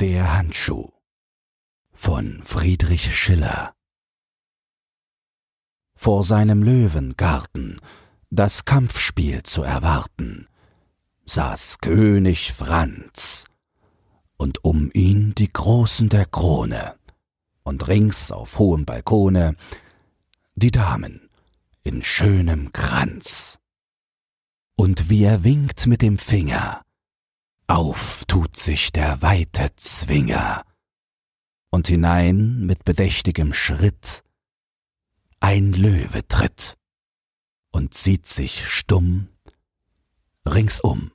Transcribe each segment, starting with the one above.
Der Handschuh von Friedrich Schiller Vor seinem Löwengarten das Kampfspiel zu erwarten, saß König Franz, und um ihn die Großen der Krone, und rings auf hohem Balkone die Damen in schönem Kranz. Und wie er winkt mit dem Finger, auf tut sich der weite Zwinger, und hinein mit bedächtigem Schritt ein Löwe tritt und sieht sich stumm ringsum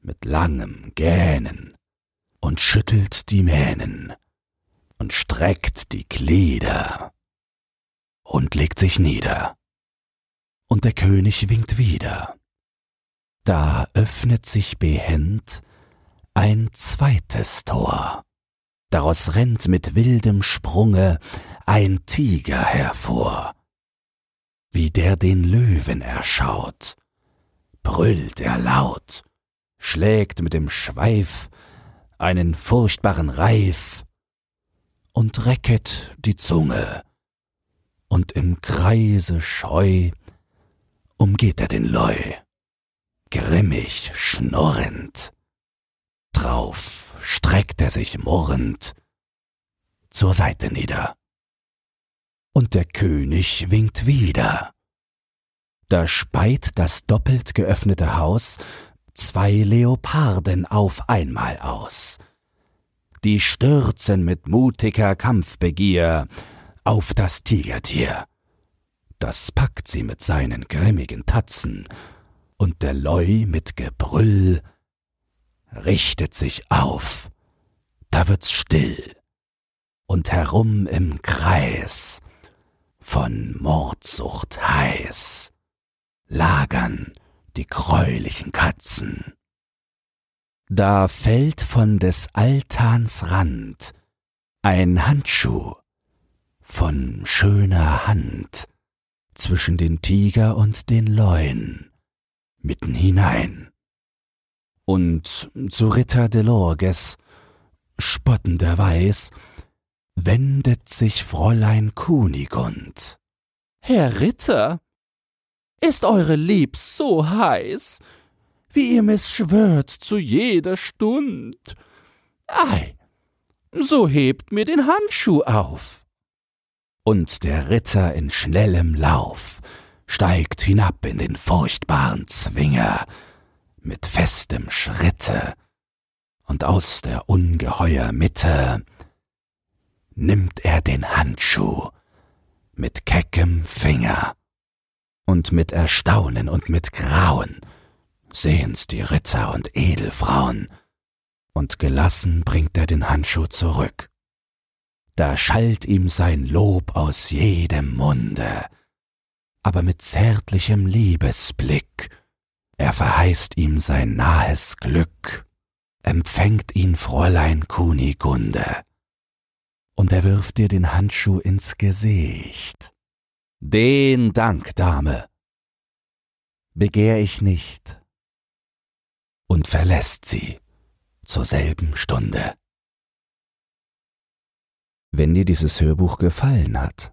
mit langem Gähnen und schüttelt die Mähnen und streckt die Glieder und legt sich nieder. Und der König winkt wieder. Da öffnet sich behend ein zweites Tor. Daraus rennt mit wildem Sprunge ein Tiger hervor. Wie der den Löwen erschaut, brüllt er laut, schlägt mit dem Schweif einen furchtbaren Reif und recket die Zunge, und im Kreise scheu umgeht er den Leu, grimmig schnurrend. Drauf streckt er sich murrend zur Seite nieder. Und der König winkt wieder. Da speit das doppelt geöffnete Haus zwei Leoparden auf einmal aus. Die stürzen mit mutiger Kampfbegier auf das Tigertier. Das packt sie mit seinen grimmigen Tatzen, und der Leu mit Gebrüll richtet sich auf, da wird's still, und herum im Kreis, von Mordsucht heiß, lagern die gräulichen Katzen. Da fällt von des Altans Rand ein Handschuh von schöner Hand zwischen den Tiger und den Leuen mitten hinein. Und zu Ritter Delorges, spottenderweis, wendet sich Fräulein Kunigund. Herr Ritter, ist eure Lieb so heiß, wie ihr miss schwört zu jeder Stund? Ei, so hebt mir den Handschuh auf. Und der Ritter in schnellem Lauf steigt hinab in den furchtbaren Zwinger mit festem Schritte, und aus der ungeheuer Mitte nimmt er den Handschuh mit keckem Finger und mit Erstaunen und mit Grauen sehen's die Ritter und Edelfrauen, und gelassen bringt er den Handschuh zurück. Da schallt ihm sein Lob aus jedem Munde, aber mit zärtlichem Liebesblick, er verheißt ihm sein nahes Glück, empfängt ihn Fräulein Kunigunde, und er wirft dir den Handschuh ins Gesicht. Den Dank, Dame, begehr ich nicht, und verlässt sie zur selben Stunde. Wenn dir dieses Hörbuch gefallen hat,